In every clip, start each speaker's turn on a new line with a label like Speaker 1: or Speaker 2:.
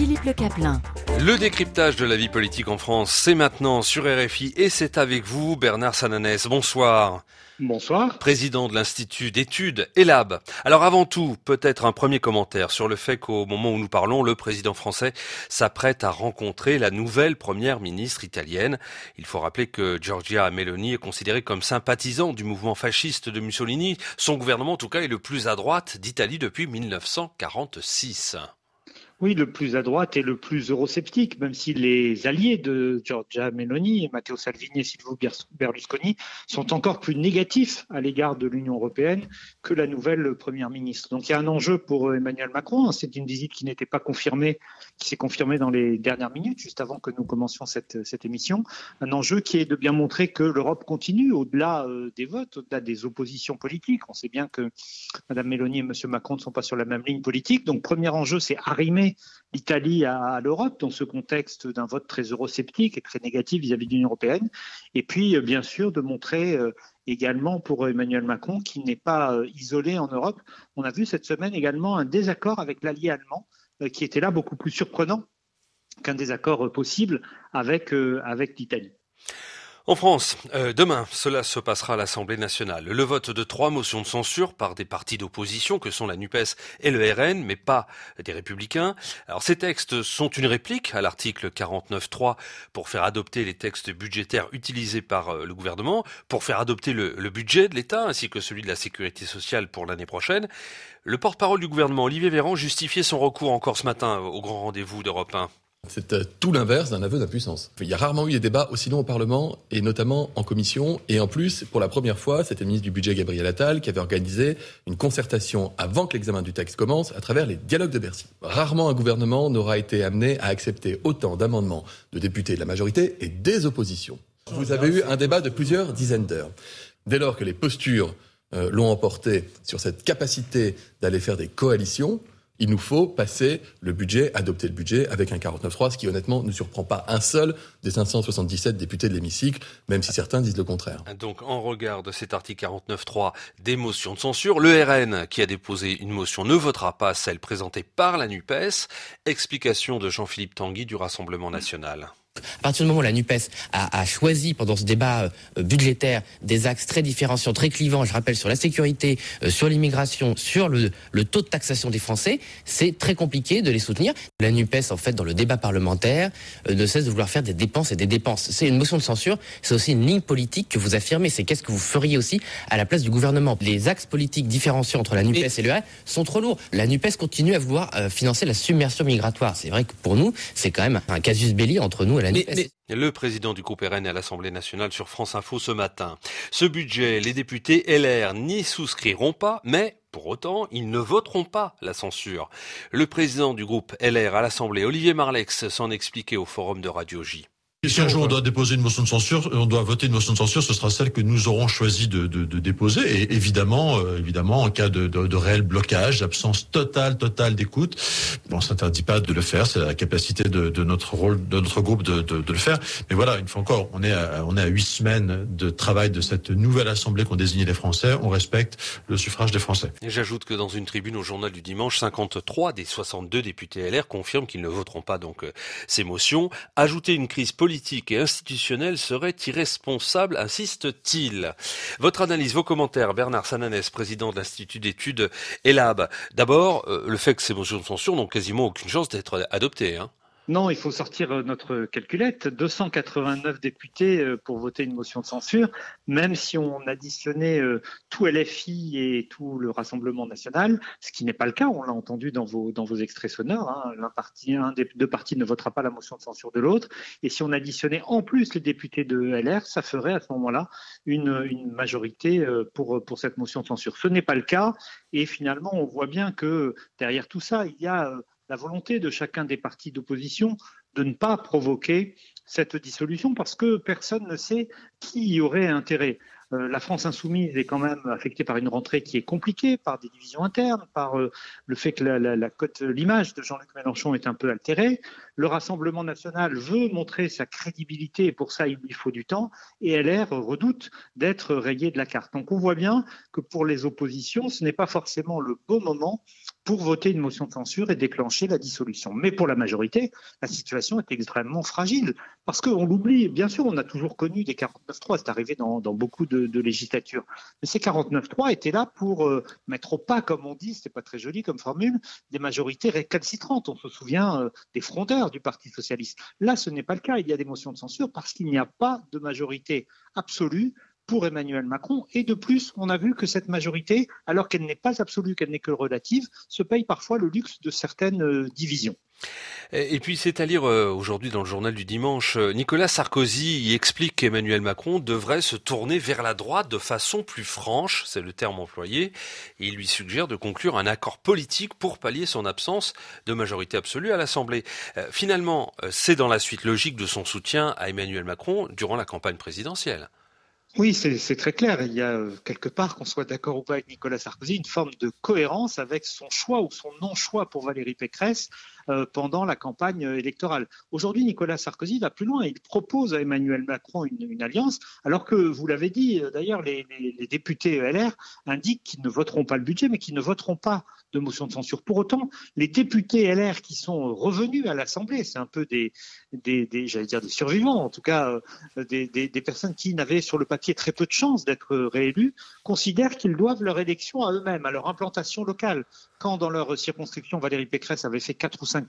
Speaker 1: Philippe Le Caplin.
Speaker 2: Le décryptage de la vie politique en France, c'est maintenant sur RFI et c'est avec vous, Bernard Sananès. Bonsoir.
Speaker 3: Bonsoir.
Speaker 2: Président de l'Institut d'études ELAB. Alors avant tout, peut-être un premier commentaire sur le fait qu'au moment où nous parlons, le président français s'apprête à rencontrer la nouvelle première ministre italienne. Il faut rappeler que Giorgia Meloni est considérée comme sympathisant du mouvement fasciste de Mussolini. Son gouvernement, en tout cas, est le plus à droite d'Italie depuis 1946.
Speaker 3: Oui, le plus à droite et le plus eurosceptique, même si les alliés de Giorgia Meloni, Matteo Salvini et Silvio Berlusconi sont encore plus négatifs à l'égard de l'Union européenne que la nouvelle première ministre. Donc il y a un enjeu pour Emmanuel Macron. Hein. C'est une visite qui n'était pas confirmée, qui s'est confirmée dans les dernières minutes, juste avant que nous commencions cette, cette émission. Un enjeu qui est de bien montrer que l'Europe continue au-delà euh, des votes, au-delà des oppositions politiques. On sait bien que Mme Meloni et M. Macron ne sont pas sur la même ligne politique. Donc premier enjeu, c'est arrimer l'Italie à, l'Europe dans ce contexte d'un vote très eurosceptique et très négatif vis-à-vis de l'Union européenne. Et puis, euh, bien sûr, de montrer euh, également pour Emmanuel Macron qu'il n'est pas euh, isolé en Europe. On a vu cette semaine également un désaccord avec l'allié allemand qui était là beaucoup plus surprenant qu'un désaccord possible avec, avec l'Italie.
Speaker 2: En France, euh, demain, cela se passera à l'Assemblée nationale. Le vote de trois motions de censure par des partis d'opposition que sont la NUPES et le RN, mais pas des républicains. Alors ces textes sont une réplique à l'article 49.3 pour faire adopter les textes budgétaires utilisés par euh, le gouvernement, pour faire adopter le, le budget de l'État ainsi que celui de la sécurité sociale pour l'année prochaine. Le porte-parole du gouvernement, Olivier Véran, justifiait son recours encore ce matin au grand rendez-vous d'Europe 1.
Speaker 4: C'est euh, tout l'inverse d'un aveu d'impuissance. Il y a rarement eu des débats aussi longs au Parlement, et notamment en commission. Et en plus, pour la première fois, c'était le ministre du Budget Gabriel Attal qui avait organisé une concertation avant que l'examen du texte commence à travers les dialogues de Bercy. Rarement un gouvernement n'aura été amené à accepter autant d'amendements de députés de la majorité et des oppositions. Vous avez eu un débat de plusieurs dizaines d'heures. Dès lors que les postures euh, l'ont emporté sur cette capacité d'aller faire des coalitions, il nous faut passer le budget, adopter le budget avec un 49.3, ce qui honnêtement ne surprend pas un seul des 577 députés de l'hémicycle, même si certains disent le contraire.
Speaker 2: Donc en regard de cet article 49.3 des motions de censure, le RN qui a déposé une motion ne votera pas celle présentée par la NUPES. Explication de Jean-Philippe Tanguy du Rassemblement national.
Speaker 5: À partir du moment où la NUPES a, choisi pendant ce débat euh, budgétaire des axes très différenciants, très clivants, je rappelle, sur la sécurité, euh, sur l'immigration, sur le, taux de taxation des Français, c'est très compliqué de les soutenir. La NUPES, en fait, dans le débat parlementaire, euh, ne cesse de vouloir faire des dépenses et des dépenses. C'est une motion de censure, c'est aussi une ligne politique que vous affirmez. C'est qu'est-ce que vous feriez aussi à la place du gouvernement Les axes politiques différenciants entre la NUPES et le RN sont trop lourds. La NUPES continue à vouloir financer la submersion migratoire. C'est vrai que pour nous, c'est quand même un casus belli entre nous
Speaker 2: le président du groupe RN à l'Assemblée nationale sur France Info ce matin. Ce budget, les députés LR n'y souscriront pas, mais pour autant, ils ne voteront pas la censure. Le président du groupe LR à l'Assemblée, Olivier Marlex, s'en expliquait au forum de Radio J.
Speaker 6: Si un jour on doit déposer une motion de censure, on doit voter une motion de censure, ce sera celle que nous aurons choisi de, de, de déposer. Et évidemment, euh, évidemment, en cas de, de réel blocage, d'absence totale, totale d'écoute, on s'interdit pas de le faire. C'est la capacité de, notre rôle, de notre groupe de, le faire. Mais voilà, une fois encore, on est à, on est à huit semaines de travail de cette nouvelle assemblée qu'ont désigné les Français. On respecte le suffrage des Français.
Speaker 2: Et j'ajoute que dans une tribune au journal du dimanche, 53 des 62 députés LR confirment qu'ils ne voteront pas donc euh, ces motions. Ajouter une crise politique politique et institutionnel serait irresponsable, insiste-t-il. Votre analyse, vos commentaires, Bernard Sananès, président de l'Institut d'études ELAB. D'abord, euh, le fait que ces motions de censure n'ont quasiment aucune chance d'être adoptées. Hein.
Speaker 3: Non, il faut sortir euh, notre calculette. 289 députés euh, pour voter une motion de censure, même si on additionnait euh, tout LFI et tout le Rassemblement national, ce qui n'est pas le cas, on l'a entendu dans vos, dans vos extraits sonores. Hein. Un des deux partis ne votera pas la motion de censure de l'autre. Et si on additionnait en plus les députés de LR, ça ferait à ce moment-là une, une majorité pour cette motion de censure. Ce n'est pas le cas. Et finalement, on voit bien que derrière tout ça, il y a la volonté de chacun des partis d'opposition de ne pas provoquer cette dissolution parce que personne ne sait qui y aurait intérêt. Euh, la France insoumise est quand même affectée par une rentrée qui est compliquée, par des divisions internes, par euh, le fait que cote, l'image de Jean-Luc Mélenchon est un peu altérée. Le Rassemblement national veut montrer sa crédibilité et pour ça il lui faut du temps. Et LR redoute d'être rayé de la carte. Donc on voit bien que pour les oppositions, ce n'est pas forcément le bon moment pour voter une motion de censure et déclencher la dissolution. Mais pour la majorité, la situation est extrêmement fragile. Parce qu'on l'oublie, bien sûr, on a toujours connu des 49-3, c'est arrivé dans, beaucoup de, législatures. Mais ces 49-3 étaient là pour euh, mettre au pas, comme on dit, c'était pas très joli comme formule, des majorités récalcitrantes. On se souvient euh, des frondeurs du Parti socialiste. Là, ce n'est pas le cas. Il y a des motions de censure parce qu'il n'y a pas de majorité absolue pour Emmanuel Macron. Et de plus, on a vu que cette majorité, alors qu'elle n'est pas absolue, qu'elle n'est que relative, se paye parfois le luxe de certaines euh, divisions.
Speaker 2: Et puis c'est à lire euh, aujourd'hui dans le journal du dimanche, euh, Nicolas Sarkozy explique qu'Emmanuel Macron devrait se tourner vers la droite de façon plus franche, c'est le terme employé, et il lui suggère de conclure un accord politique pour pallier son absence de majorité absolue à l'Assemblée. Finalement, c'est dans la suite logique de son soutien à Emmanuel Macron durant la campagne présidentielle.
Speaker 3: Oui, c'est très clair. Il y a euh, quelque part, qu'on soit d'accord ou pas avec Nicolas Sarkozy, une forme de cohérence avec son choix ou son non-choix pour Valérie Pécresse pendant la campagne électorale. Aujourd'hui, Nicolas Sarkozy va plus loin. Il propose à Emmanuel Macron une, alliance, alors que, vous l'avez dit, euh, d'ailleurs, les, députés LR indiquent qu'ils ne voteront pas le budget, mais qu'ils ne voteront pas de motion de censure. Pour autant, les députés LR qui sont revenus à l'Assemblée, c'est un peu des, j'allais dire des survivants, en tout cas euh, des personnes qui n'avaient sur le papier très peu de chances d'être réélus, considèrent qu'ils doivent leur élection à eux-mêmes, à leur implantation locale. Quand dans leur circonscription, Valérie Pécresse avait fait 4 ou 5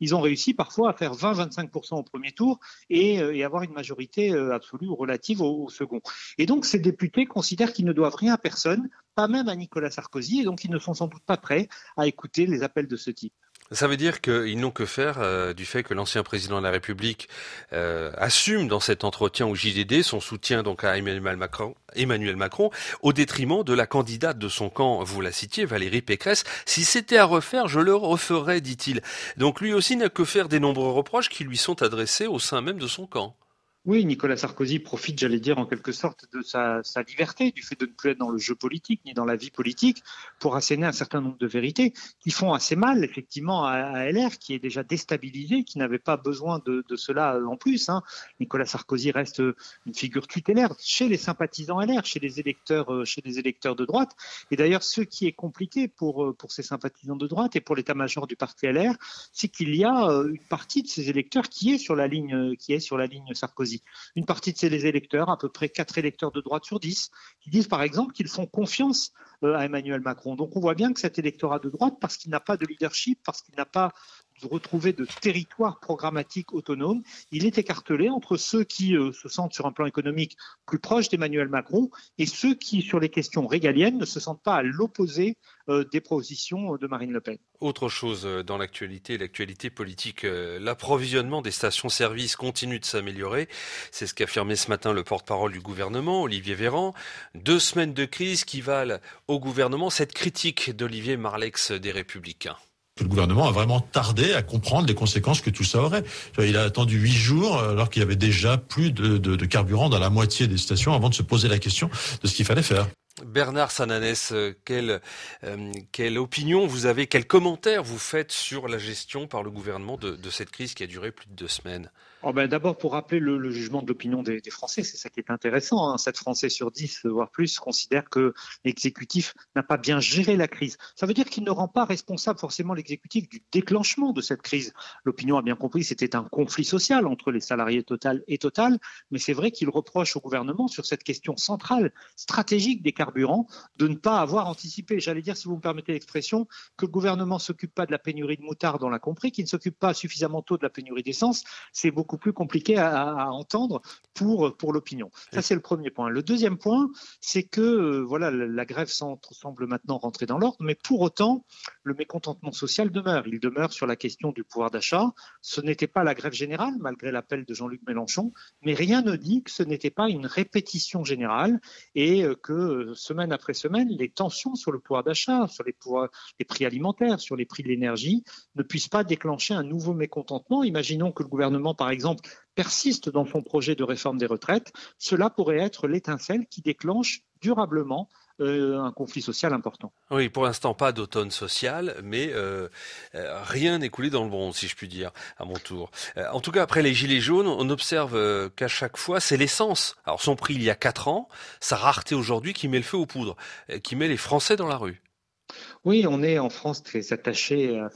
Speaker 3: ils ont réussi parfois à faire 20-25 au premier tour et, euh, avoir une majorité euh, absolue ou relative au, au second. Et donc ces députés considèrent qu'ils ne doivent rien à personne, pas même à Nicolas Sarkozy, et donc ils ne sont sans doute pas prêts à écouter les appels de ce type.
Speaker 2: Ça veut dire qu'ils n'ont que faire euh, du fait que l'ancien président de la République euh, assume dans cet entretien au JDD son soutien donc à Emmanuel Macron, Emmanuel Macron, au détriment de la candidate de son camp, vous la citiez, Valérie Pécresse. Si c'était à refaire, je le referais, dit-il. Donc lui aussi n'a que faire des nombreux reproches qui lui sont adressés au sein même de son camp.
Speaker 3: Oui, Nicolas Sarkozy profite, j'allais dire, en quelque sorte de sa, liberté, du fait de ne plus être dans le jeu politique ni dans la vie politique, pour asséner un certain nombre de vérités qui font assez mal, effectivement, à, LR, qui est déjà déstabilisé, qui n'avait pas besoin de, cela en plus. Hein. Nicolas Sarkozy reste une figure tutélaire chez les sympathisants LR, chez les électeurs, chez les électeurs de droite. Et d'ailleurs, ce qui est compliqué pour, pour ces sympathisants de droite et pour l'état-major du parti LR, c'est qu'il y a une partie de ces électeurs qui est sur la ligne Sarkozy. Une partie de ces électeurs, à peu près 4 électeurs de droite sur 10, qui disent par exemple qu'ils font confiance à Emmanuel Macron. Donc on voit bien que cet électorat de droite, parce qu'il n'a pas de leadership, parce qu'il n'a pas retrouver de territoire programmatique autonome. Il est écartelé entre ceux qui euh, se sentent sur un plan économique plus proches d'Emmanuel Macron et ceux qui, sur les questions régaliennes, ne se sentent pas à l'opposé euh, des positions de Marine Le Pen.
Speaker 2: Autre chose dans l'actualité, l'actualité politique, euh, l'approvisionnement des stations-service continue de s'améliorer. C'est ce qu'affirmait ce matin le porte-parole du gouvernement, Olivier Véran. Deux semaines de crise qui valent au gouvernement cette critique d'Olivier Marlex des Républicains
Speaker 6: le gouvernement a vraiment tardé à comprendre les conséquences que tout ça aurait. Il a attendu huit jours alors qu'il y avait déjà plus de, carburant dans la moitié des stations avant de se poser la question de ce qu'il fallait faire.
Speaker 2: Bernard Sananès, quelle, euh, quelle, opinion vous avez, quel commentaire vous faites sur la gestion par le gouvernement de cette crise qui a duré plus de deux semaines?
Speaker 3: Oh ben D'abord, pour rappeler le, jugement de l'opinion des, Français, c'est ça qui est intéressant. Hein. 7 Français sur 10, voire plus, considèrent que l'exécutif n'a pas bien géré la crise. Ça veut dire qu'il ne rend pas responsable forcément l'exécutif du déclenchement de cette crise. L'opinion a bien compris c'était un conflit social entre les salariés Total et Total, mais c'est vrai qu'il reproche au gouvernement sur cette question centrale, stratégique des carburants, de ne pas avoir anticipé. J'allais dire, si vous me permettez l'expression, que le gouvernement s'occupe pas de la pénurie de moutarde, on l'a compris, qu'il ne s'occupe pas suffisamment tôt de la pénurie d'essence. C'est beaucoup plus compliqué à, à entendre pour, pour l'opinion. Ça, c'est le premier point. Le deuxième point, c'est que euh, voilà, la, la grève semble maintenant rentrer dans l'ordre, mais pour autant, le mécontentement social demeure. Il demeure sur la question du pouvoir d'achat. Ce n'était pas la grève générale, malgré l'appel de Jean-Luc Mélenchon, mais rien ne dit que ce n'était pas une répétition générale et euh, que euh, semaine après semaine, les tensions sur le pouvoir d'achat, sur les, pouvoirs, les prix alimentaires, sur les prix de l'énergie, ne puissent pas déclencher un nouveau mécontentement. Imaginons que le gouvernement, par exemple, persiste dans son projet de réforme des retraites, cela pourrait être l'étincelle qui déclenche durablement euh, un conflit social important.
Speaker 2: Oui, pour l'instant pas d'automne social, mais euh, euh, rien n'est coulé dans le bronze, si je puis dire, à mon tour. en tout cas, après les gilets jaunes, on observe qu'à chaque fois, c'est l'essence. Alors son prix il y a quatre ans, sa rareté aujourd'hui qui met le feu aux poudres, qui met les Français dans la rue.
Speaker 3: Oui, on est en France très attaché à,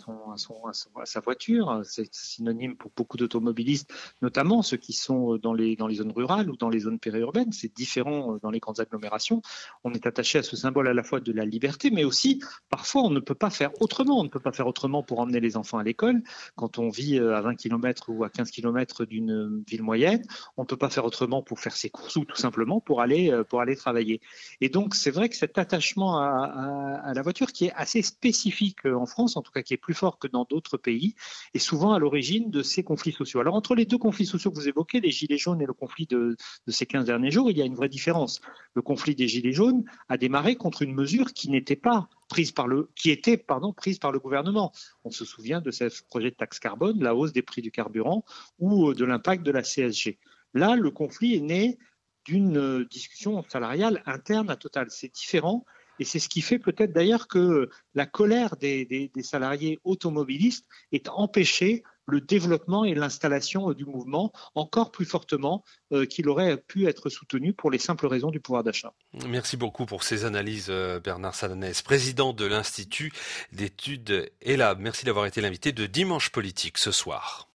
Speaker 3: sa voiture. C'est synonyme pour beaucoup d'automobilistes, notamment ceux qui sont dans les, dans les zones rurales ou dans les zones périurbaines. C'est différent euh, dans les grandes agglomérations. On est attaché à ce symbole à la fois de la liberté, mais aussi parfois on ne peut pas faire autrement. On ne peut pas faire autrement pour emmener les enfants à l'école. Quand on vit euh, à 20 km ou à 15 km d'une ville moyenne, on ne peut pas faire autrement pour faire ses courses ou tout simplement pour aller, euh, pour aller travailler. Et donc c'est vrai que cet attachement à, à la voiture qui est assez spécifique euh, en France, en tout cas qui est plus fort que dans d'autres pays, est souvent à l'origine de ces conflits sociaux. Alors entre les deux conflits sociaux que vous évoquez, les Gilets jaunes et le conflit de, ces 15 derniers jours, il y a une vraie différence. Le conflit des Gilets jaunes a démarré contre une mesure qui n'était pas prise par le, qui était pardon, prise par le gouvernement. On se souvient de ce projet de taxe carbone, la hausse des prix du carburant ou euh, de l'impact de la CSG. Là, le conflit est né d'une euh, discussion salariale interne à Total. C'est différent et c'est ce qui fait peut-être d'ailleurs que la colère des, salariés automobilistes est empêchée le développement et l'installation du mouvement encore plus fortement euh, qu'il aurait pu être soutenu pour les simples raisons du pouvoir d'achat.
Speaker 2: Merci beaucoup pour ces analyses, euh, Bernard Salanès, président de l'Institut d'études ELAB. Merci d'avoir été l'invité de Dimanche Politique ce soir.